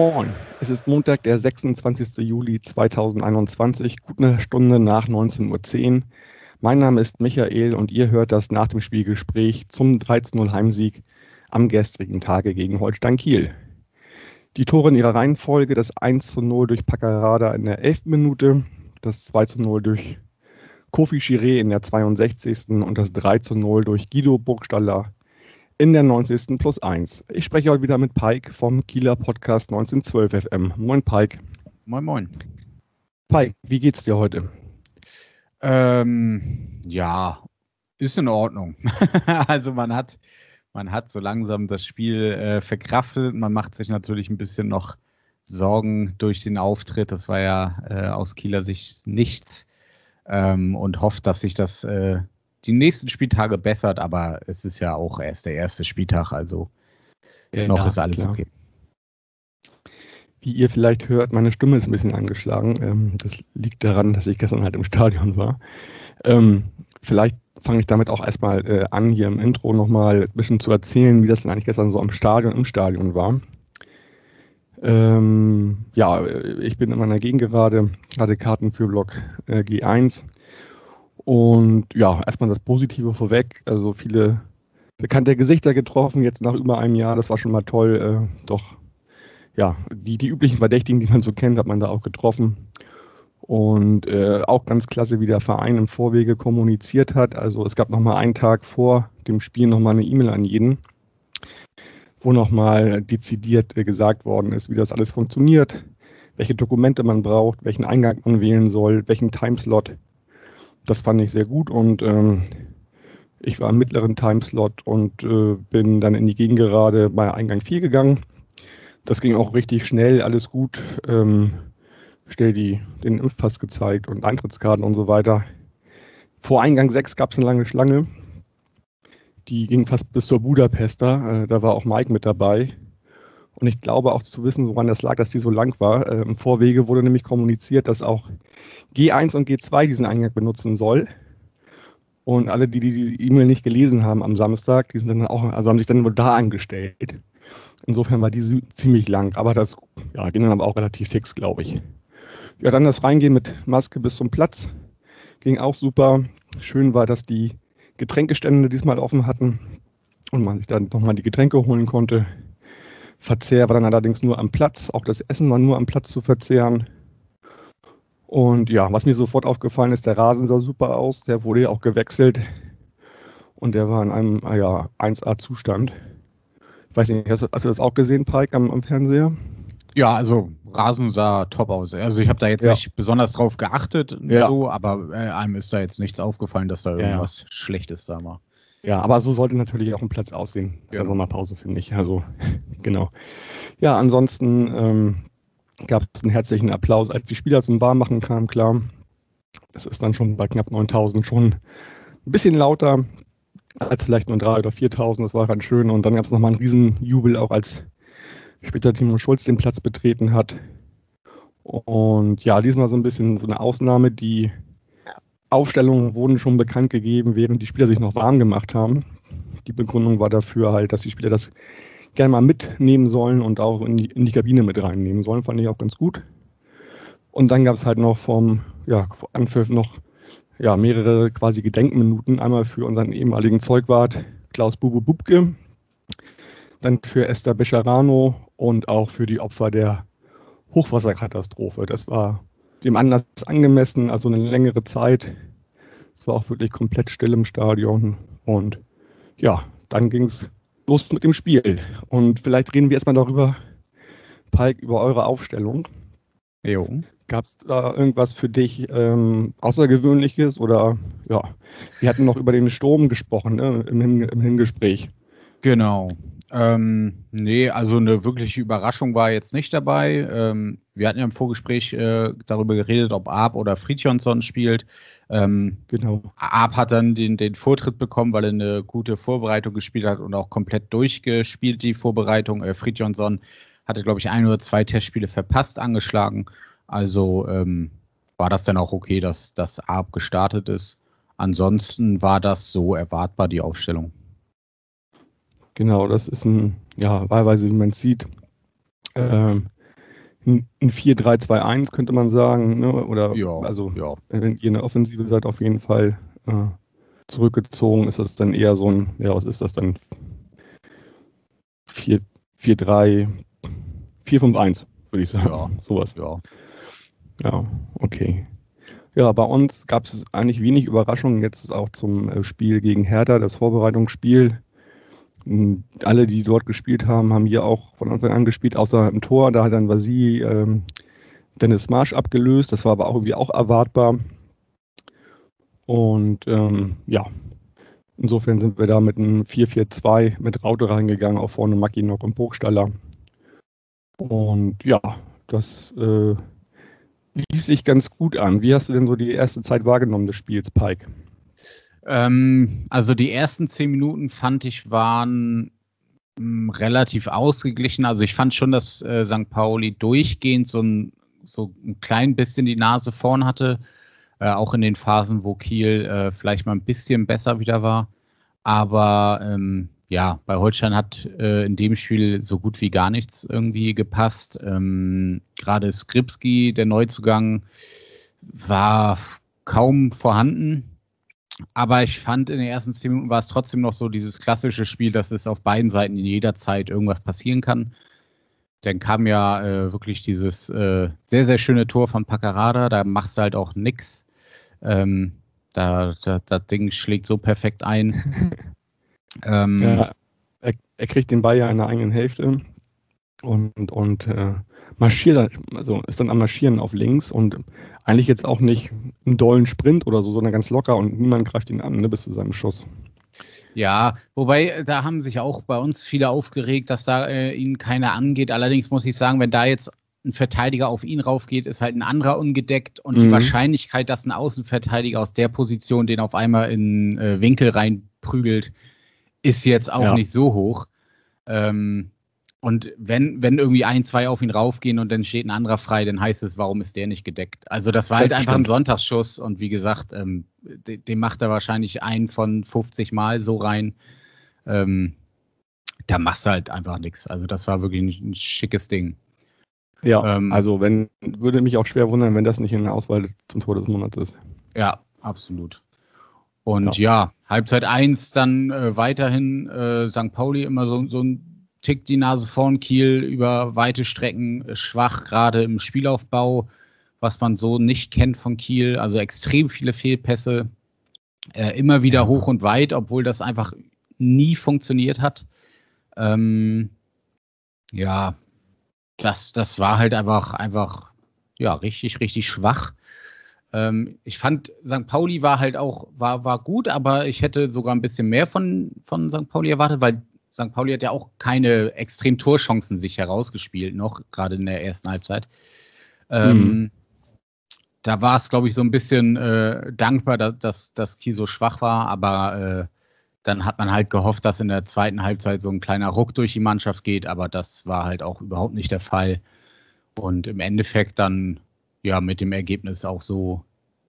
Moin, es ist Montag, der 26. Juli 2021, gut eine Stunde nach 19.10 Uhr. Mein Name ist Michael und ihr hört das nach dem Spielgespräch zum 13-0 Heimsieg am gestrigen Tage gegen Holstein Kiel. Die Tore in ihrer Reihenfolge, das 1 zu 0 durch Paccarada in der 11. Minute, das 2 zu 0 durch Kofi Chiré in der 62. und das 3 zu 0 durch Guido Burgstaller in der 90. plus 1. Ich spreche heute wieder mit Pike vom Kieler Podcast 1912 FM. Moin Pike. Moin moin. Pike, wie geht's dir heute? Ähm, ja, ist in Ordnung. also man hat man hat so langsam das Spiel äh, verkraftet. Man macht sich natürlich ein bisschen noch Sorgen durch den Auftritt. Das war ja äh, aus Kieler Sicht nichts. Ähm, und hofft, dass sich das äh, die nächsten Spieltage bessert. Aber es ist ja auch erst der erste Spieltag, also ja, noch ist alles klar. okay. Wie ihr vielleicht hört, meine Stimme ist ein bisschen angeschlagen. Ähm, das liegt daran, dass ich gestern halt im Stadion war. Ähm, vielleicht fange ich damit auch erstmal äh, an, hier im Intro nochmal ein bisschen zu erzählen, wie das denn eigentlich gestern so am Stadion, im Stadion war. Ähm, ja, ich bin in meiner Gegend gerade, hatte Karten für Block äh, G1. Und ja, erstmal das Positive vorweg. Also viele bekannte Gesichter getroffen, jetzt nach über einem Jahr. Das war schon mal toll. Äh, doch, ja, die, die üblichen Verdächtigen, die man so kennt, hat man da auch getroffen. Und äh, auch ganz klasse, wie der Verein im Vorwege kommuniziert hat. Also es gab nochmal einen Tag vor dem Spiel nochmal eine E-Mail an jeden, wo nochmal dezidiert äh, gesagt worden ist, wie das alles funktioniert, welche Dokumente man braucht, welchen Eingang man wählen soll, welchen Timeslot. Das fand ich sehr gut und ähm, ich war im mittleren Timeslot und äh, bin dann in die Gegengerade bei Eingang 4 gegangen. Das ging auch richtig schnell, alles gut. Ähm, schnell die, den Impfpass gezeigt und Eintrittskarten und so weiter. Vor Eingang 6 gab es eine lange Schlange. Die ging fast bis zur Budapester. Äh, da war auch Mike mit dabei. Und ich glaube auch zu wissen, woran das lag, dass die so lang war. Äh, Im Vorwege wurde nämlich kommuniziert, dass auch G1 und G2 diesen Eingang benutzen soll. Und alle, die die E-Mail nicht gelesen haben am Samstag, die sind dann auch, also haben sich dann nur da angestellt. Insofern war die ziemlich lang, aber das ja, ging dann aber auch relativ fix, glaube ich. Ja, dann das Reingehen mit Maske bis zum Platz ging auch super. Schön war, dass die Getränkestände diesmal offen hatten und man sich dann nochmal die Getränke holen konnte. Verzehr war dann allerdings nur am Platz. Auch das Essen war nur am Platz zu verzehren. Und ja, was mir sofort aufgefallen ist, der Rasen sah super aus. Der wurde ja auch gewechselt. Und der war in einem ah ja, 1A-Zustand. Ich weiß nicht, hast du, hast du das auch gesehen, Pike, am, am Fernseher? Ja, also Rasen sah top aus. Also ich habe da jetzt ja. nicht besonders drauf geachtet, ja. so, aber äh, einem ist da jetzt nichts aufgefallen, dass da irgendwas ja. Schlechtes da war. Ja, aber so sollte natürlich auch ein Platz aussehen bei der Sommerpause, finde ich. Also genau. Ja, ansonsten ähm, gab es einen herzlichen Applaus, als die Spieler zum Warmmachen kamen, klar. Das ist dann schon bei knapp 9000 schon ein bisschen lauter als vielleicht nur 3.000 oder 4.000. Das war ganz schön. Und dann gab es nochmal einen Riesenjubel, auch als später Timo Schulz den Platz betreten hat. Und ja, diesmal so ein bisschen so eine Ausnahme. Die Aufstellungen wurden schon bekannt gegeben, während die Spieler sich noch warm gemacht haben. Die Begründung war dafür halt, dass die Spieler das gerne mal mitnehmen sollen und auch in die, in die Kabine mit reinnehmen sollen. Fand ich auch ganz gut. Und dann gab es halt noch vom ja, Anpfiff noch ja, mehrere quasi Gedenkminuten. Einmal für unseren ehemaligen Zeugwart Klaus Bubu Bubke, dann für Esther Becherano und auch für die Opfer der Hochwasserkatastrophe. Das war dem Anlass angemessen, also eine längere Zeit. Es war auch wirklich komplett still im Stadion. Und ja, dann ging es los mit dem Spiel. Und vielleicht reden wir erstmal darüber, Pike, über eure Aufstellung. Jo. Gab es da irgendwas für dich ähm, Außergewöhnliches oder ja, wir hatten noch über den Sturm gesprochen ne, im, im Hingespräch. Genau. Ähm, nee, also eine wirkliche Überraschung war jetzt nicht dabei. Ähm, wir hatten ja im Vorgespräch äh, darüber geredet, ob Arp oder Fridjonsson spielt. Ähm, genau. Arp hat dann den, den Vortritt bekommen, weil er eine gute Vorbereitung gespielt hat und auch komplett durchgespielt, die Vorbereitung. Äh, Fridjonsson hatte, glaube ich, ein oder zwei Testspiele verpasst, angeschlagen. Also, ähm, war das dann auch okay, dass das Arp gestartet ist. Ansonsten war das so erwartbar, die Aufstellung. Genau, das ist ein, ja, wahlweise, wie man sieht, ähm, ein 4-3-2-1 könnte man sagen, ne? oder Ja, also ja. wenn ihr in der Offensive seid, auf jeden Fall äh, zurückgezogen, ist das dann eher so ein, ja, was ist das dann? 4, 4-3, 4-5-1, würde ich sagen. Ja. Sowas. Ja. Ja, okay. Ja, bei uns gab es eigentlich wenig Überraschungen jetzt auch zum äh, Spiel gegen Hertha, das Vorbereitungsspiel. M, Alle, die dort gespielt haben, haben hier auch von Anfang an gespielt, außer im Tor. Da hat dann Vasi ähm, Dennis Marsch abgelöst. Das war aber auch irgendwie auch erwartbar. Und ähm, ja, insofern sind wir da mit einem 4-4-2 mit Raute reingegangen, auch vorne Mackinock und Burgstaller. Und ja, das äh, lief sich ganz gut an. Wie hast du denn so die erste Zeit wahrgenommen des Spiels, Pike? Ähm, also die ersten zehn Minuten fand ich waren mh, relativ ausgeglichen. Also ich fand schon, dass äh, St. Pauli durchgehend so ein, so ein klein bisschen die Nase vorn hatte. Äh, auch in den Phasen, wo Kiel äh, vielleicht mal ein bisschen besser wieder war. Aber ähm, ja, bei Holstein hat äh, in dem Spiel so gut wie gar nichts irgendwie gepasst. Ähm, Gerade Skripski, der Neuzugang, war kaum vorhanden. Aber ich fand, in den ersten zehn Minuten war es trotzdem noch so dieses klassische Spiel, dass es auf beiden Seiten in jeder Zeit irgendwas passieren kann. Dann kam ja äh, wirklich dieses äh, sehr, sehr schöne Tor von Paccarada. Da machst du halt auch nix. Ähm, da, da, das Ding schlägt so perfekt ein. ähm, Ja, er, er kriegt den Ball ja in der eigenen Hälfte und, und äh, marschiert, also ist dann am Marschieren auf links und eigentlich jetzt auch nicht einen dollen Sprint oder so, sondern ganz locker und niemand greift ihn an, ne, bis zu seinem Schuss. Ja, wobei äh, da haben sich auch bei uns viele aufgeregt, dass da äh, ihn keiner angeht. Allerdings muss ich sagen, wenn da jetzt ein Verteidiger auf ihn raufgeht, ist halt ein anderer ungedeckt und die Mhm. Wahrscheinlichkeit, dass ein Außenverteidiger aus der Position den auf einmal in äh, Winkel reinprügelt, ist jetzt auch Ja. nicht so hoch. Ähm, und wenn, wenn irgendwie ein, zwei auf ihn raufgehen und dann steht ein anderer frei, dann heißt es, warum ist der nicht gedeckt? Also das war halt einfach ein. Sonntagsschuss und wie gesagt, ähm, de- den macht er wahrscheinlich einen von 50 Mal so rein. Ähm, da machst du halt einfach nichts. Also das war wirklich ein, ein schickes Ding. Ja, Ähm, also wenn, würde mich auch schwer wundern, wenn das nicht in der Auswahl zum Tor des Monats ist. Ja, absolut. Und ja, Halbzeit 1 dann äh, weiterhin äh, St. Pauli immer so, so ein Tick die Nase vorn, Kiel über weite Strecken äh, schwach, gerade im Spielaufbau, was man so nicht kennt von Kiel. Also extrem viele Fehlpässe, äh, immer wieder Ja. hoch und weit, obwohl das einfach nie funktioniert hat. Ähm, ja, das, das war halt einfach, einfach, ja, richtig, richtig schwach. Ähm, ich fand, St. Pauli war halt auch, war, war gut, aber ich hätte sogar ein bisschen mehr von, von St. Pauli erwartet, weil St. Pauli hat ja auch keine extrem Torchancen sich herausgespielt, noch gerade in der ersten Halbzeit. Ähm, Mhm. Da war es, glaube ich, so ein bisschen äh, dankbar, dass, dass, dass Kiel so schwach war, aber äh, dann hat man halt gehofft, dass in der zweiten Halbzeit so ein kleiner Ruck durch die Mannschaft geht, aber das war halt auch überhaupt nicht der Fall. Und im Endeffekt dann ja mit dem Ergebnis auch so,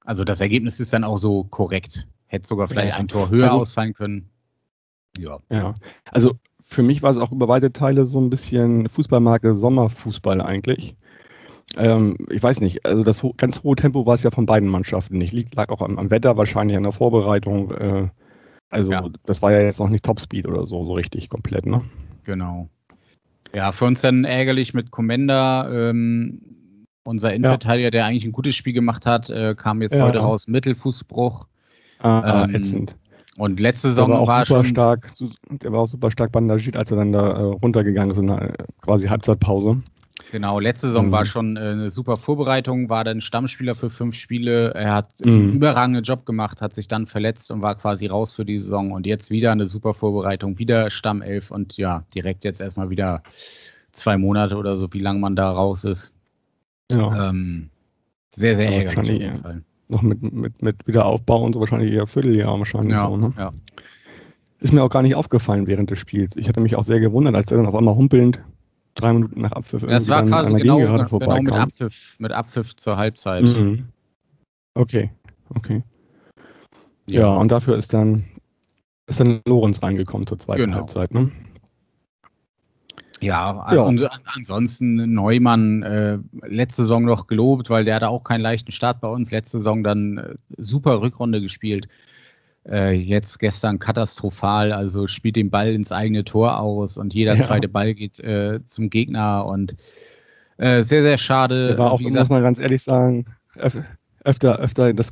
also das Ergebnis ist dann auch so korrekt. Hätte sogar vielleicht Ja. ein Tor höher Also- ausfallen können. Ja. Ja, also für mich war es auch über weite Teile so ein bisschen Fußballmarke Sommerfußball eigentlich. Ähm, ich weiß nicht, also das ho ganz hohe Tempo war es ja von beiden Mannschaften nicht. Liegt, lag auch am, am Wetter, wahrscheinlich an der Vorbereitung. Äh, also Ja. das war ja jetzt noch nicht Topspeed oder so, so richtig komplett, ne? Genau. Ja, für uns dann ärgerlich mit Commander. Ähm, unser Innenverteidiger, der eigentlich ein gutes Spiel gemacht hat, äh, kam jetzt Ja. heute raus, Mittelfußbruch. Ah, Ähm, ätzend. Und letzte Der Saison war auch war super schon. stark, der war auch super stark bandagiert, als er dann da äh, runtergegangen ist in der quasi Halbzeitpause. Genau, letzte Saison Mhm. war schon äh, eine super Vorbereitung, war dann Stammspieler für fünf Spiele. Er hat Mhm. einen überragenden Job gemacht, hat sich dann verletzt und war quasi raus für die Saison. Und jetzt wieder eine super Vorbereitung, wieder Stammelf und ja, direkt jetzt erstmal wieder zwei Monate oder so, wie lange man da raus ist. Ja, Ähm, sehr, sehr ärgerlich auf jeden. Fall. Noch mit, mit, mit Wiederaufbau und so wahrscheinlich eher Vierteljahr wahrscheinlich Ja, so, ne? ja. Ist mir auch gar nicht aufgefallen während des Spiels. Ich hatte mich auch sehr gewundert, als er dann auf einmal humpelnd drei Minuten nach Abpfiff Das war quasi genau, genau mit. Abpfiff, mit Abpfiff zur Halbzeit. Mhm. Okay, okay. Ja, ja und dafür ist dann, ist dann Lorenz reingekommen zur zweiten genau. Halbzeit, ne? Ja, ja, und ansonsten Neumann äh, letzte Saison noch gelobt, weil der hatte auch keinen leichten Start bei uns. Letzte Saison dann äh, super Rückrunde gespielt. Äh, jetzt gestern katastrophal, also spielt den Ball ins eigene Tor aus und jeder ja. zweite Ball geht äh, zum Gegner und äh, sehr, sehr schade. Der war auch, gesagt, muss man ganz ehrlich sagen, öfter, öfter das,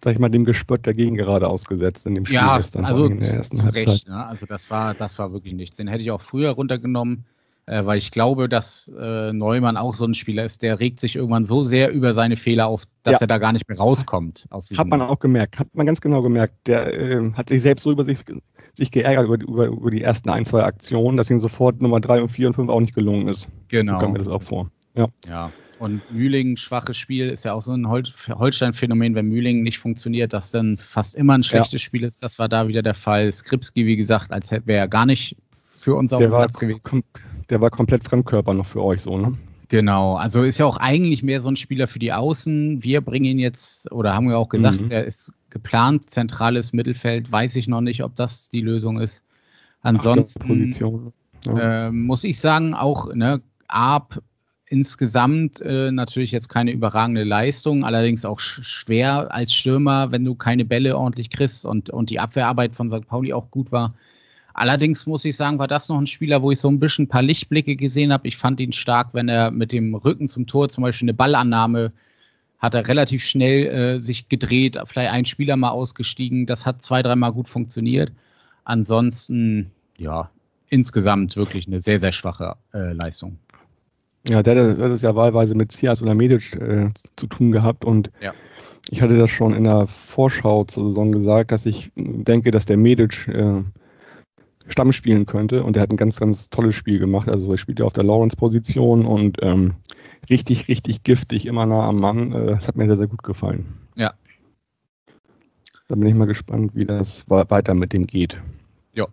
sag ich mal, dem Gespött dagegen gerade ausgesetzt in dem Spiel ja, gestern. Also zu Recht, ne? Also das war, das war wirklich nichts. Den hätte ich auch früher runtergenommen äh, weil ich glaube, dass äh, Neumann auch so ein Spieler ist, der regt sich irgendwann so sehr über seine Fehler auf, dass ja. er da gar nicht mehr rauskommt. hat man auch gemerkt, hat man ganz genau gemerkt. Der äh, hat sich selbst so über sich, sich geärgert über, über, über, die ersten ein, zwei Aktionen, dass ihm sofort Nummer drei und vier und fünf auch nicht gelungen ist. Genau. So kam mir das auch vor. Ja. ja. Und Mühling, schwaches Spiel, ist ja auch so ein Hol Holstein-Phänomen, wenn Mühling nicht funktioniert, dass dann fast immer ein schlechtes ja. Spiel ist. Das war da wieder der Fall. Skripski, wie gesagt, als wäre er gar nicht für uns auf dem Platz gewesen der war komplett Fremdkörper noch für euch so, ne? Genau, also ist ja auch eigentlich mehr so ein Spieler für die Außen. Wir bringen ihn jetzt, oder haben wir auch gesagt, mhm. er ist geplant, zentrales Mittelfeld. Weiß ich noch nicht, ob das die Lösung ist. Ansonsten ja. äh, muss ich sagen, auch ne, Arp insgesamt äh, natürlich jetzt keine überragende Leistung, allerdings auch sch schwer als Stürmer, wenn du keine Bälle ordentlich kriegst und, und die Abwehrarbeit von St. Pauli auch gut war. Allerdings muss ich sagen, war das noch ein Spieler, wo ich so ein bisschen ein paar Lichtblicke gesehen habe. Ich fand ihn stark, wenn er mit dem Rücken zum Tor zum Beispiel eine Ballannahme hat er relativ schnell äh, sich gedreht, vielleicht ein Spieler mal ausgestiegen. Das hat zwei, dreimal gut funktioniert. Ansonsten, ja, insgesamt wirklich eine sehr, sehr schwache äh, Leistung. Ja, der hat es ja wahlweise mit Cias oder Medic äh, zu tun gehabt und ja. ich hatte das schon in der Vorschau zur Saison gesagt, dass ich denke, dass der Medic äh, Stamm spielen könnte. Und er hat ein ganz, ganz tolles Spiel gemacht. Also er spielt ja auf der Lawrence-Position und ähm, richtig, richtig giftig, immer nah am Mann. Äh, das hat mir sehr, sehr gut gefallen. Ja. Da bin ich mal gespannt, wie das weiter mit dem geht. Ja.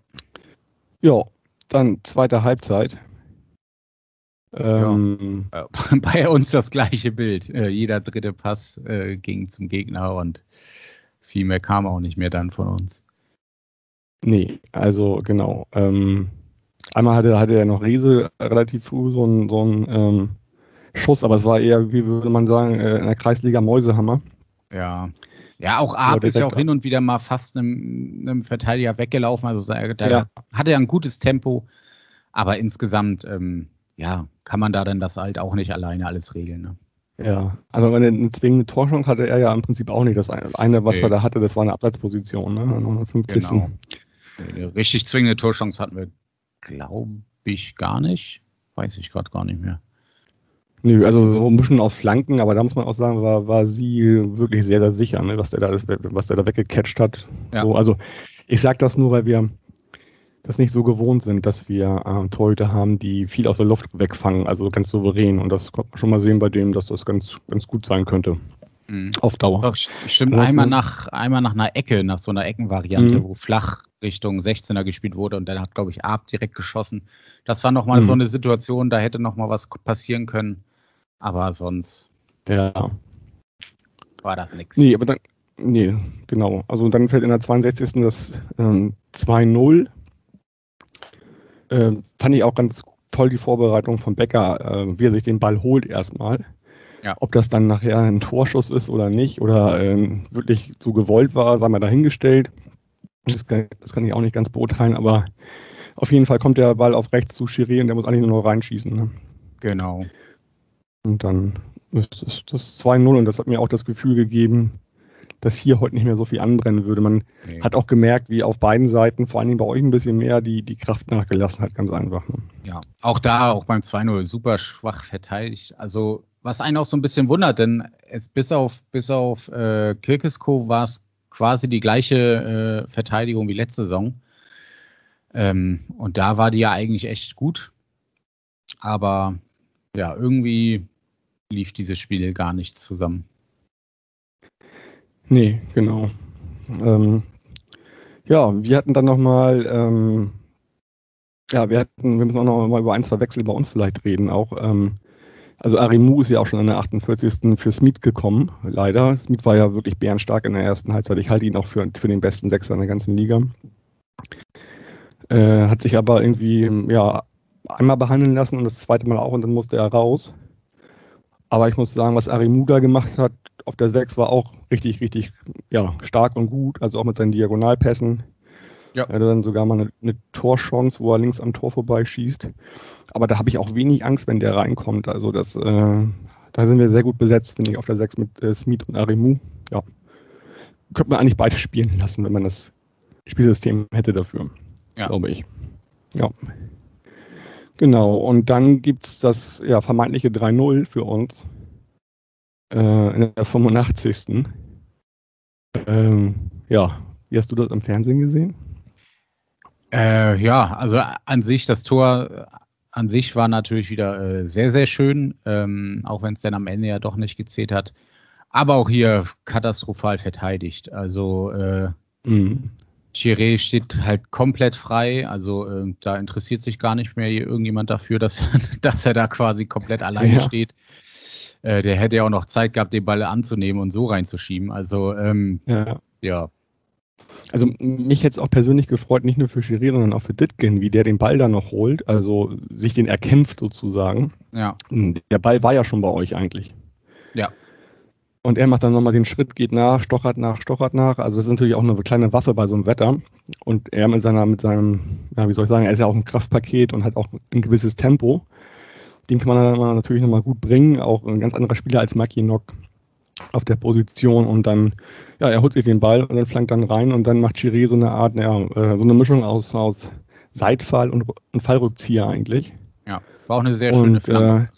Ja, dann zweite Halbzeit. Ähm, ja. Bei uns das gleiche Bild. Äh, jeder dritte Pass äh, ging zum Gegner und viel mehr kam auch nicht mehr dann von uns. Nee, also genau. Ähm, einmal hatte, hatte er noch Riese relativ früh so einen so ähm, Schuss, aber es war eher, wie würde man sagen, äh, in der Kreisliga Mäusehammer. Ja. Ja, auch Arp ist ja auch hin und wieder mal fast einem, einem Verteidiger weggelaufen. Also da ja. hatte er ein gutes Tempo, aber insgesamt, ähm, ja, kann man da denn das halt auch nicht alleine alles regeln. Ne? Ja, also eine, zwingende Torschung hatte er ja im Prinzip auch nicht. Das eine, was nee. er da hatte, das war eine Abseitsposition, ne? 50. Genau. Eine richtig zwingende Torchance hatten wir, glaube ich, gar nicht. Weiß ich gerade gar nicht mehr. Nö, also so ein bisschen aus Flanken, aber da muss man auch sagen, war, war sie wirklich sehr, sehr sicher, ne, was der da, was der da weggecatcht hat. Ja. So, also ich sage das nur, weil wir das nicht so gewohnt sind, dass wir äh, Torhüter haben, die viel aus der Luft wegfangen, also ganz souverän. Und das konnte man schon mal sehen bei dem, dass das ganz, ganz gut sein könnte. Mhm. Auf Dauer. Doch, stimmt, einmal nach, einmal nach einer Ecke, nach so einer Eckenvariante, mhm. wo flach Richtung 16er gespielt wurde und dann hat, glaube ich, Arp direkt geschossen. Das war nochmal mhm. so eine Situation, da hätte nochmal was passieren können. Aber sonst ja. war das nichts. Nee, aber dann, nee, genau. Also dann fällt in der 62. das ähm, 2-0. Äh, fand ich auch ganz toll die Vorbereitung von Becker, äh, wie er sich den Ball holt erstmal. Ja. Ob das dann nachher ein Torschuss ist oder nicht oder ähm, wirklich so gewollt war, sei mal dahingestellt. Das kann, das kann, ich auch nicht ganz beurteilen, aber auf jeden Fall kommt der Ball auf rechts zu Chiré und der muss eigentlich nur noch reinschießen. Ne? Genau. Und dann ist das, das 2-0 und das hat mir auch das Gefühl gegeben, dass hier heute nicht mehr so viel anbrennen würde. Man nee. hat auch gemerkt, wie auf beiden Seiten, vor allen Dingen bei euch ein bisschen mehr, die, die Kraft nachgelassen hat, ganz einfach. Ne? Ja, auch da, auch beim 2-0, super schwach verteidigt. Also was einen auch so ein bisschen wundert, denn es bis auf, bis auf äh, Kirkesko war es quasi die gleiche äh, Verteidigung wie letzte Saison. Ähm, und da war die ja eigentlich echt gut. Aber ja, irgendwie lief dieses Spiel gar nichts zusammen. Nee, genau. Ähm, ja, wir hatten dann nochmal, ähm, ja, wir hatten, wir müssen auch noch mal über ein, zwei Wechsel bei uns vielleicht reden. Auch ähm, Also Arimu ist ja auch schon an der 48. für Smith gekommen, leider. Smith war ja wirklich bärenstark in der ersten Halbzeit. Ich halte ihn auch für, für den besten Sechser in der ganzen Liga. Äh, hat sich aber irgendwie ja, einmal behandeln lassen und das zweite Mal auch und dann musste er raus. Aber ich muss sagen, was Arimu da gemacht hat auf der 6 war auch richtig, richtig ja, stark und gut. Also auch mit seinen Diagonalpässen. Ja. Er hatte dann sogar mal eine, eine Torchance, wo er links am Tor vorbeischießt. Aber da habe ich auch wenig Angst, wenn der reinkommt. Also das, äh, da sind wir sehr gut besetzt, finde ich, auf der 6 mit äh, Smith und Arimu. Ja. Könnte man eigentlich beide spielen lassen, wenn man das Spielsystem hätte dafür. Ja. Glaube ich. Ja. Genau. Und dann gibt es das ja, vermeintliche 3-0 für uns. Äh, in der 85. Ähm, ja, wie hast du das am Fernsehen gesehen? Äh, ja, also an sich, das Tor an sich war natürlich wieder äh, sehr, sehr schön, ähm, auch wenn es dann am Ende ja doch nicht gezählt hat. Aber auch hier katastrophal verteidigt. Also äh, mhm. Chiré steht halt komplett frei. Also äh, da interessiert sich gar nicht mehr irgendjemand dafür, dass, dass er da quasi komplett alleine ja. steht. Äh, der hätte ja auch noch Zeit gehabt, den Ball anzunehmen und so reinzuschieben. Also ähm, ja. ja. Also mich hätte es auch persönlich gefreut, nicht nur für Schiri, sondern auch für Ditkin, wie der den Ball da noch holt, also sich den erkämpft sozusagen. Ja. Der Ball war ja schon bei euch eigentlich. Ja. Und er macht dann nochmal den Schritt, geht nach, stochert nach, stochert nach. Also das ist natürlich auch eine kleine Waffe bei so einem Wetter. Und er mit seiner, mit seinem, ja, wie soll ich sagen, er ist ja auch ein Kraftpaket und hat auch ein gewisses Tempo. Den kann man dann natürlich nochmal gut bringen. Auch ein ganz anderer Spieler als Maki Nock auf der Position und dann, ja, er holt sich den Ball und dann flankt dann rein und dann macht Chiré so eine Art, ja, äh, so eine Mischung aus, aus Seitfall und, und Fallrückzieher eigentlich. Ja, war auch eine sehr schöne und, Flanke.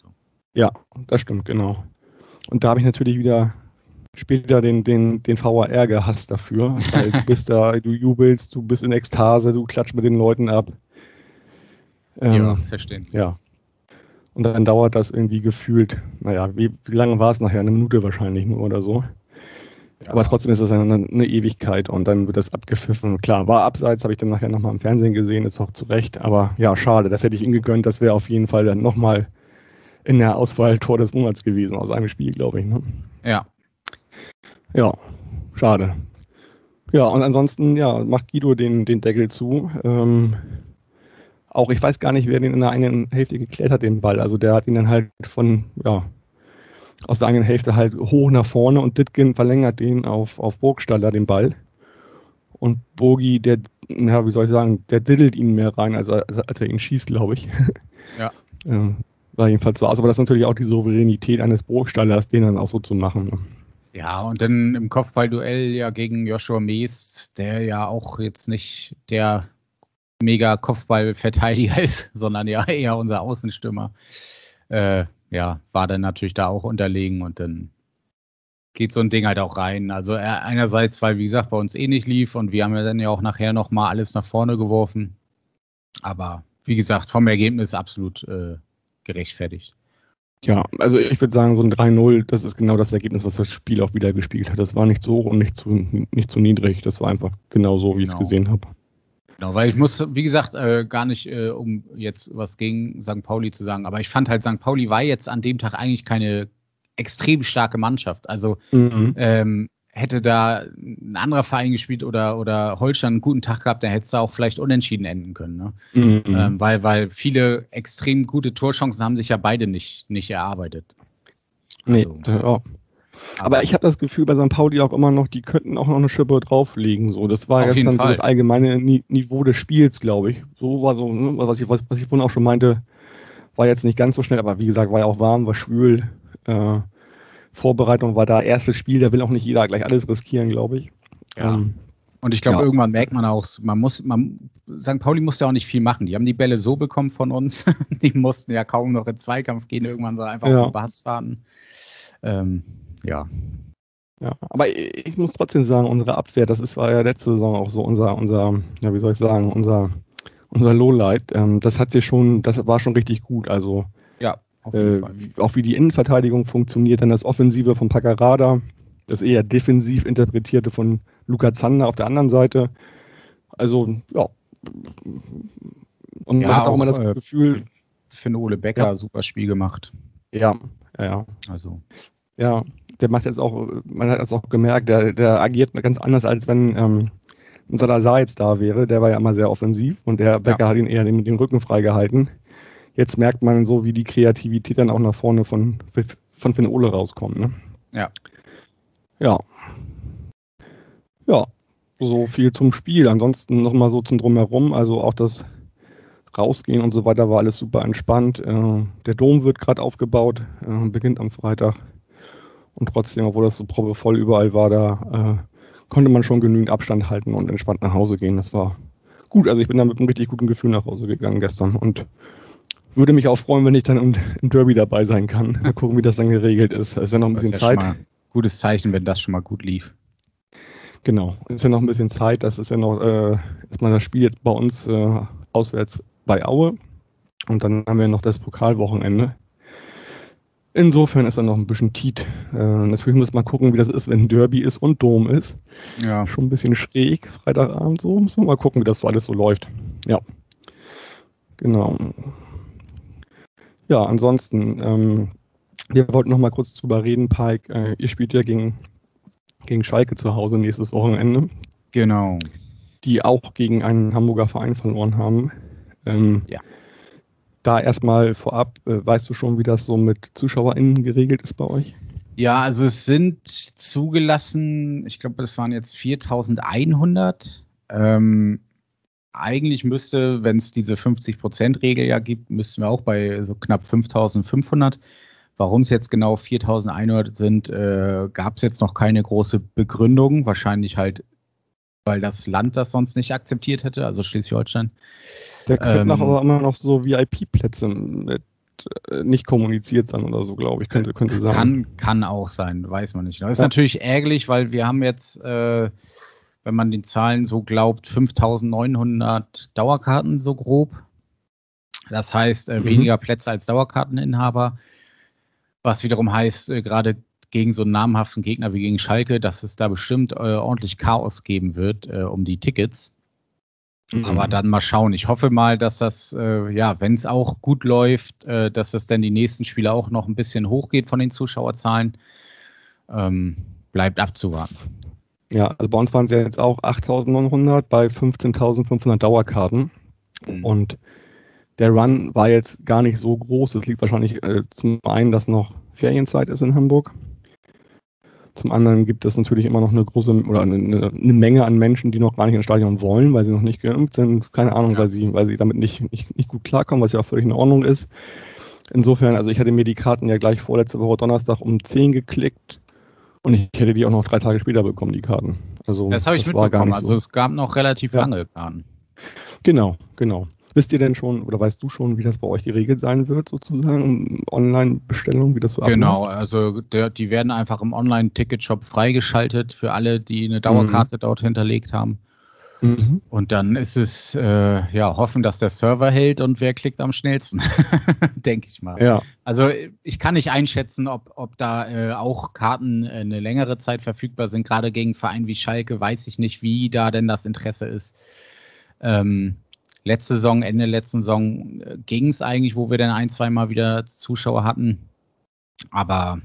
Äh, ja, das stimmt, genau. Und da habe ich natürlich wieder später den, den, den VAR gehasst dafür. Weil du bist da, du jubelst, du bist in Ekstase, du klatscht mit den Leuten ab. Ähm, ja, verstehen. Ja. Und dann dauert das irgendwie gefühlt, naja, wie, wie lange war es nachher? Eine Minute wahrscheinlich nur oder so. Ja. Aber trotzdem ist das eine, eine, Ewigkeit und dann wird das abgepfiffen. Klar, war abseits, habe ich dann nachher nochmal im Fernsehen gesehen, ist auch zu Recht. Aber ja, schade, das hätte ich ihm gegönnt. Das wäre auf jeden Fall dann nochmal in der Auswahl Tor des Monats gewesen aus einem Spiel, glaube ich. Ne? Ja. Ja, schade. Ja, und ansonsten, ja, macht Guido den, den Deckel zu. Ähm, auch ich weiß gar nicht, wer den in der eigenen Hälfte geklärt hat, den Ball. Also der hat ihn dann halt von, ja, aus der eigenen Hälfte halt hoch nach vorne und Ditkin verlängert den auf, auf Burgstaller, den Ball. Und Bogi, der, ja, wie soll ich sagen, der diddelt ihn mehr rein, als er, als er ihn schießt, glaube ich. Ja. ähm, sah jedenfalls so aus. Aber das ist natürlich auch die Souveränität eines Burgstallers, den dann auch so zu machen. Ne? Ja, und dann im Kopfballduell ja gegen Joshua Mees, der ja auch jetzt nicht der mega Kopfballverteidiger ist, sondern ja eher unser Außenstürmer. Äh, ja, war dann natürlich da auch unterlegen und dann geht so ein Ding halt auch rein. Also einerseits, weil wie gesagt bei uns eh nicht lief und wir haben ja dann ja auch nachher nochmal alles nach vorne geworfen. Aber wie gesagt, vom Ergebnis absolut äh, gerechtfertigt. Ja, also ich würde sagen, so ein 3-0, das ist genau das Ergebnis, was das Spiel auch wieder gespielt hat. Das war nicht zu hoch und nicht zu, nicht zu niedrig. Das war einfach genau so, wie genau. ich es genau. gesehen habe. Genau, weil ich muss, wie gesagt, äh, gar nicht, äh, um jetzt was gegen St. Pauli zu sagen, aber ich fand halt, St. Pauli war jetzt an dem Tag eigentlich keine extrem starke Mannschaft. Also mhm. ähm, hätte da ein anderer Verein gespielt oder, oder Holstein einen guten Tag gehabt, dann hätte es da auch vielleicht unentschieden enden können. Ne? Mhm. Ähm, weil, weil viele extrem gute Torchancen haben sich ja beide nicht, nicht erarbeitet. Also, nee, ja. Aber ich habe das Gefühl bei St. Pauli auch immer noch, die könnten auch noch eine Schippe drauflegen. So, das war Auf gestern so das allgemeine Niveau des Spiels, glaube ich. So war so, ne, was ich, was, was ich vorhin auch schon meinte, war jetzt nicht ganz so schnell, aber wie gesagt, war ja auch warm, war schwül. Äh, Vorbereitung war da, erstes Spiel, da will auch nicht jeder gleich alles riskieren, glaube ich. Ja. Ähm, und ich glaube, ja. irgendwann merkt man auch, man muss, man, St. Pauli musste auch nicht viel machen. Die haben die Bälle so bekommen von uns. die mussten ja kaum noch in Zweikampf gehen, irgendwann so einfach ja. auf den Bass fahren. Ähm, ja. Ja, aber ich muss trotzdem sagen, unsere Abwehr, das ist, war ja letzte Saison auch so unser, unser, ja, wie soll ich sagen, unser, unser Lowlight. Ähm, das hat sich schon, das war schon richtig gut. Also, ja, äh, auch wie die Innenverteidigung funktioniert, dann das Offensive von Paccarada, das eher defensiv interpretierte von Luca Zander auf der anderen Seite. Also, ja. Und ja, man hat auch, auch immer das äh, Gefühl. Ich finde Ole Becker ja. super Spiel gemacht. Ja, ja, ja. Also. Ja, der macht jetzt auch, man hat es auch gemerkt, der, der agiert ganz anders, als wenn ähm, ein Salazar jetzt da wäre. Der war ja immer sehr offensiv und der Becker ja. hat ihn eher den, den Rücken freigehalten. Jetzt merkt man so, wie die Kreativität dann auch nach vorne von, von Finn Ole rauskommt. Ne? Ja. Ja. Ja, so viel zum Spiel. Ansonsten nochmal so zum Drumherum. Also auch das Rausgehen und so weiter war alles super entspannt. Äh, der Dom wird gerade aufgebaut, äh, beginnt am Freitag. Und trotzdem, obwohl das so voll überall war, da äh, konnte man schon genügend Abstand halten und entspannt nach Hause gehen. Das war gut. Also ich bin da mit einem richtig guten Gefühl nach Hause gegangen gestern und würde mich auch freuen, wenn ich dann im, im Derby dabei sein kann. Mal gucken, wie das dann geregelt ist. Es ist ja noch ein bisschen Zeit. gutes Zeichen, wenn das schon mal gut lief. Genau, es ist ja noch ein bisschen Zeit. Das ist ja noch äh, erstmal das Spiel jetzt bei uns äh, auswärts bei Aue. Und dann haben wir noch das Pokalwochenende. Insofern ist er noch ein bisschen Tiet. Äh, natürlich muss man gucken, wie das ist, wenn Derby ist und Dom ist. Ja. Schon ein bisschen schräg, Freitagabend so. Muss man mal gucken, wie das so alles so läuft. Ja. Genau. Ja, ansonsten, ähm, wir wollten noch mal kurz drüber reden, Pike. Äh, ihr spielt ja gegen, gegen Schalke zu Hause nächstes Wochenende. Genau. Die auch gegen einen Hamburger Verein verloren haben. Ähm, ja da erstmal vorab, äh, weißt du schon, wie das so mit ZuschauerInnen geregelt ist bei euch? Ja, also es sind zugelassen, ich glaube, es waren jetzt 4100. Ähm, eigentlich müsste, wenn es diese 50%-Regel ja gibt, müssten wir auch bei so knapp 5500. Warum es jetzt genau 4100 sind, äh, gab es jetzt noch keine große Begründung. Wahrscheinlich halt, weil das Land das sonst nicht akzeptiert hätte, also Schleswig-Holstein. Da könnten ähm, aber immer noch so VIP-Plätze mit äh, nicht kommuniziert sein oder so, glaube ich, könnte, könnte sein. Kann, kann auch sein, weiß man nicht. Das ist ja. natürlich ärgerlich, weil wir haben jetzt, äh, wenn man den Zahlen so glaubt, 5900 Dauerkarten so grob. Das heißt, äh, mhm. weniger Plätze als Dauerkarteninhaber. Was wiederum heißt, äh, gerade gegen so einen namhaften Gegner wie gegen Schalke, dass es da bestimmt äh, ordentlich Chaos geben wird äh, um die Tickets. Mhm. Aber dann mal schauen. Ich hoffe mal, dass das, äh, ja, wenn es auch gut läuft, äh, dass das dann die nächsten Spiele auch noch ein bisschen hochgeht von den Zuschauerzahlen. Ähm, bleibt abzuwarten. Ja, also bei uns waren es ja jetzt auch 8.900 bei 15.500 Dauerkarten. Mhm. Und der Run war jetzt gar nicht so groß. Es liegt wahrscheinlich äh, zum einen, dass noch Ferienzeit ist in Hamburg. Zum anderen gibt es natürlich immer noch eine große oder eine, eine, Menge an Menschen, die noch gar nicht ins Stadion wollen, weil sie noch nicht geimpft sind. Keine Ahnung, ja. weil, sie, weil sie damit nicht, nicht, nicht gut klarkommen, was ja auch völlig in Ordnung ist. Insofern, also ich hatte mir die Karten ja gleich vorletzte Woche Donnerstag um 10 geklickt und ich hätte die auch noch drei Tage später bekommen, die Karten. Also, das habe ich das mitbekommen. Also es gab noch relativ ja. lange Karten. Genau, genau. Wisst ihr denn schon oder weißt du schon, wie das bei euch geregelt sein wird, sozusagen? Online-Bestellung, wie das so Genau, abläuft? also der, die werden einfach im Online-Ticket-Shop freigeschaltet für alle, die eine Dauerkarte mhm. dort hinterlegt haben. Mhm. Und dann ist es, äh, ja, hoffen, dass der Server hält und wer klickt am schnellsten, denke ich mal. Ja. Also ich kann nicht einschätzen, ob, ob da äh, auch Karten äh, eine längere Zeit verfügbar sind. Gerade gegen Vereine wie Schalke weiß ich nicht, wie da denn das Interesse ist. Ähm, letzte Saison, Ende letzten Saison äh, ging es eigentlich, wo wir dann ein, zwei Mal wieder Zuschauer hatten. Aber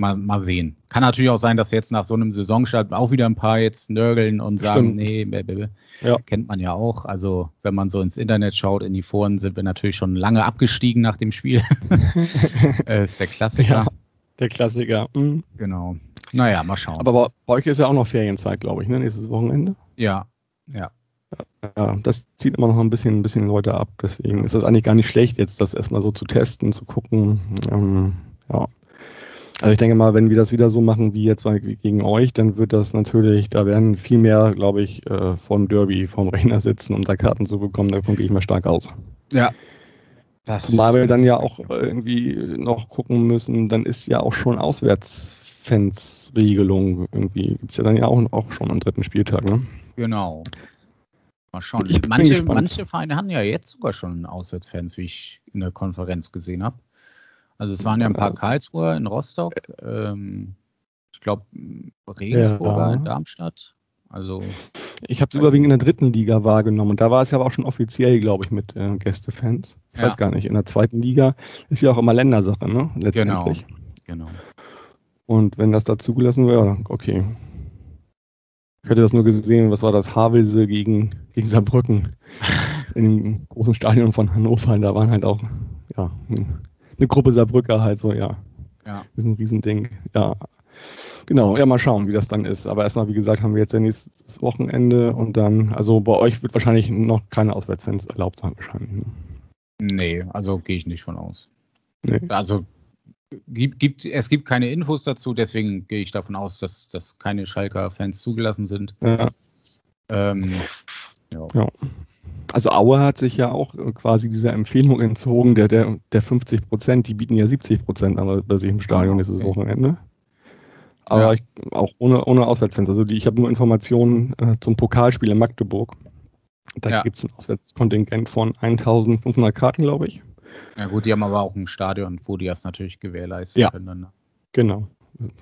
mal, mal sehen. Kann natürlich auch sein, dass jetzt nach so einem Saisonstart auch wieder ein paar jetzt nörgeln und sagen, Stimmt. nee, bäh, bäh. Ja. kennt man ja auch. Also wenn man so ins Internet schaut, in die Foren, sind wir natürlich schon lange abgestiegen nach dem Spiel. äh, ist der Klassiker. Ja, der Klassiker. Mhm. Genau. Naja, mal schauen. Aber bei euch ist ja auch noch Ferienzeit, glaube ich, ne? nächstes Wochenende. Ja, ja. Ja, das zieht immer noch ein bisschen, ein bisschen Leute ab. Deswegen ist das eigentlich gar nicht schlecht, jetzt das erstmal so zu testen, zu gucken. Ähm, ja. Also ich denke mal, wenn wir das wieder so machen wie jetzt gegen euch, dann wird das natürlich, da werden viel mehr, glaube ich, äh, vom Derby, vom Rechner sitzen, um da Karten zu bekommen. Davon gehe ich mal stark aus. Ja. Das Zumal wir dann ja auch irgendwie noch gucken müssen, dann ist ja auch schon Auswärtsfans-Regelung irgendwie. Gibt es ja dann ja auch, auch schon am dritten Spieltag, ne? Genau. Mal schauen. Manche, manche Vereine haben ja jetzt sogar schon Auswärtsfans, wie ich in der Konferenz gesehen habe. Also es waren ja ein paar Karlsruher in Rostock, ähm, ich glaube Regensburger ja. in Darmstadt. Also ich habe es überwiegend in der dritten Liga wahrgenommen und da war es ja aber auch schon offiziell, glaube ich, mit äh, Gästefans. Ich ja. weiß gar nicht. In der zweiten Liga ist ja auch immer Ländersache, ne? Letztendlich. Genau. Und wenn das da zugelassen wäre, okay. Ich hätte das nur gesehen, was war das? Havelse gegen, gegen Saarbrücken in dem großen Stadion von Hannover. Da waren halt auch, ja, eine Gruppe Saarbrücker halt so, ja. Ja. Das ist ein Riesending. Ja. Genau, ja, mal schauen, wie das dann ist. Aber erstmal, wie gesagt, haben wir jetzt ja nächstes Wochenende und dann, also bei euch wird wahrscheinlich noch keine Auswärtsfans erlaubt sein, wahrscheinlich. Ne? Nee, also gehe ich nicht von aus. Nee. Also gibt, gibt, es gibt keine Infos dazu, deswegen gehe ich davon aus, dass, dass keine Schalker-Fans zugelassen sind. Ja. Ähm, ja. ja. Also Aue hat sich ja auch quasi dieser Empfehlung entzogen, der, der, der 50 Prozent, die bieten ja 70 Prozent an bei sich im Stadion nächstes okay. Wochenende. Aber ja. ich, auch ohne, ohne Auswärtsfans. Also die, ich habe nur Informationen äh, zum Pokalspiel in Magdeburg. Da ja. gibt es ein Auswärtskontingent von 1500 Karten, glaube ich. Ja gut, die haben aber auch ein Stadion, wo die das natürlich gewährleisten ja. können. Ne? Genau,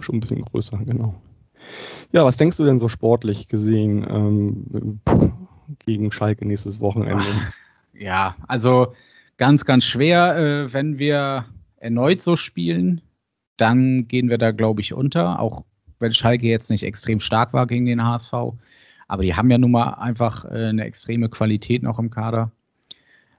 schon ein bisschen größer, genau. Ja, was denkst du denn so sportlich gesehen ähm, gegen Schalke nächstes Wochenende? Ja, also ganz, ganz schwer, äh, wenn wir erneut so spielen, dann gehen wir da, glaube ich, unter, auch wenn Schalke jetzt nicht extrem stark war gegen den HSV. Aber die haben ja nun mal einfach äh, eine extreme Qualität noch im Kader.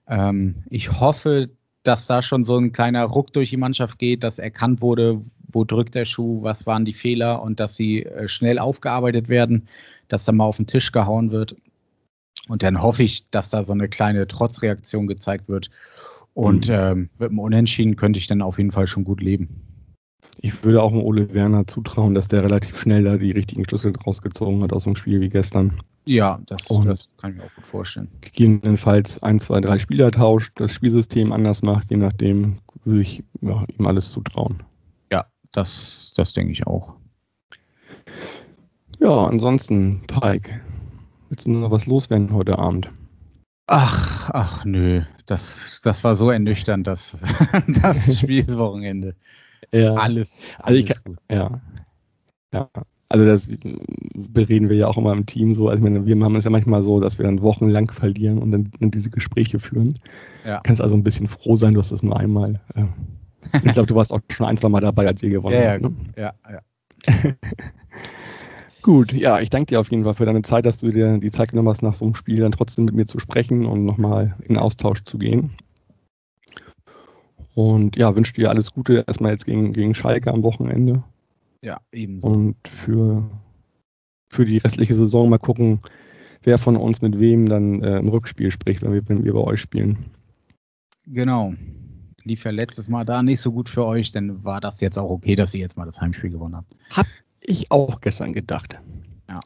Ähm, ich hoffe, dass da schon so ein kleiner Ruck durch die Mannschaft geht, dass erkannt wurde, wo drückt der Schuh, was waren die Fehler und dass sie äh, schnell aufgearbeitet werden, dass da mal auf den Tisch gehauen wird. Und dann hoffe ich, dass da so eine kleine Trotzreaktion gezeigt wird. Und mhm. ähm, mit dem Unentschieden könnte ich dann auf jeden Fall schon gut leben. Ich würde auch dem Ole Werner zutrauen, dass der relativ schnell da die richtigen Schlüssel rausgezogen hat aus dem Spiel wie gestern. Ja, das, das kann ich mir auch gut vorstellen. Gegebenenfalls ein, zwei, drei Spieler tauscht, das Spielsystem anders macht, je nachdem würde ich ja, ihm alles zutrauen. Ja, das, das denke ich auch. Ja, ansonsten, Pike, willst du noch was loswerden heute Abend? Ach, ach nö, das, das war so ernüchternd, das, das Spielwochenende. Ja. Alles, alles also ich, gut. Ja. Ja. Also das bereden wir ja auch immer im Team so. Also meine, wir haben es ja manchmal so, dass wir dann wochenlang verlieren und dann, dann diese Gespräche führen. Ja. Du kannst also ein bisschen froh sein, du hast das nur einmal. Äh, ich glaube, du warst auch schon ein, zwei Mal dabei, als ihr gewonnen ja, habt. Ne? Ja, ja. Gut, ja, ich danke dir auf jeden Fall für deine Zeit, dass du dir die Zeit genommen hast, nach so einem Spiel dann trotzdem mit mir zu sprechen und nochmal in Austausch zu gehen. Und ja, wünsche dir alles Gute erstmal jetzt gegen, gegen Schalke am Wochenende. Ja, ebenso. Und für, für die restliche Saison mal gucken, wer von uns mit wem dann äh, im Rückspiel spricht, wenn wir, wenn wir bei euch spielen. Genau. Lief ja letztes Mal da nicht so gut für euch, dann war das jetzt auch okay, dass ihr jetzt mal das Heimspiel gewonnen habt. Hab ich auch gestern gedacht. Ja.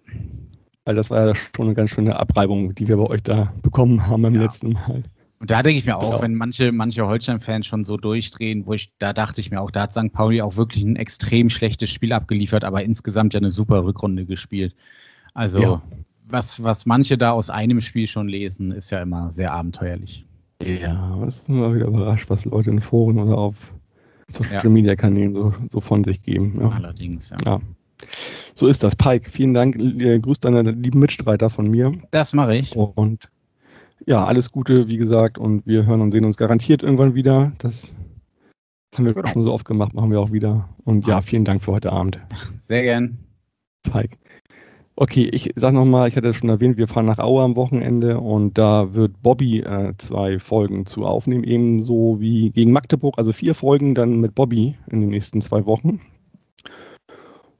Weil das war ja schon eine ganz schöne Abreibung, die wir bei euch da bekommen haben beim ja. letzten Mal. Und da denke ich mir auch, ja. wenn manche, manche Holstein-Fans schon so durchdrehen, wo ich, da dachte ich mir auch, da hat St. Pauli auch wirklich ein extrem schlechtes Spiel abgeliefert, aber insgesamt ja eine super Rückrunde gespielt. Also, ja. was, was manche da aus einem Spiel schon lesen, ist ja immer sehr abenteuerlich. Ja, es ist immer wieder überrascht, was Leute in Foren oder auf Social Media Kanälen so, so von sich geben. Ja. Allerdings, ja. ja. So ist das. Pike, vielen Dank. Grüß deine lieben Mitstreiter von mir. Das mache ich. Und ja, alles Gute, wie gesagt, und wir hören und sehen uns garantiert irgendwann wieder. Das haben wir genau. schon so oft gemacht, machen wir auch wieder. Und ja, vielen Dank für heute Abend. Sehr gern. Pike. Okay, ich sag nochmal, ich hatte es schon erwähnt, wir fahren nach Aue am Wochenende und da wird Bobby äh, zwei Folgen zu aufnehmen, ebenso wie gegen Magdeburg, also vier Folgen dann mit Bobby in den nächsten zwei Wochen.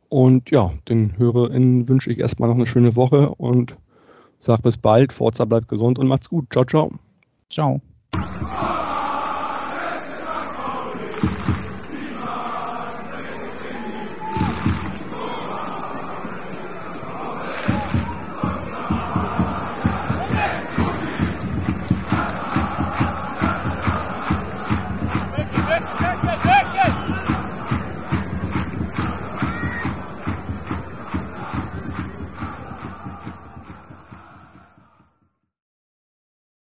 Und ja, den HörerInnen wünsche ich erstmal noch eine schöne Woche und Sag bis bald, Forza bleibt gesund und macht's gut. Ciao, ciao. Ciao.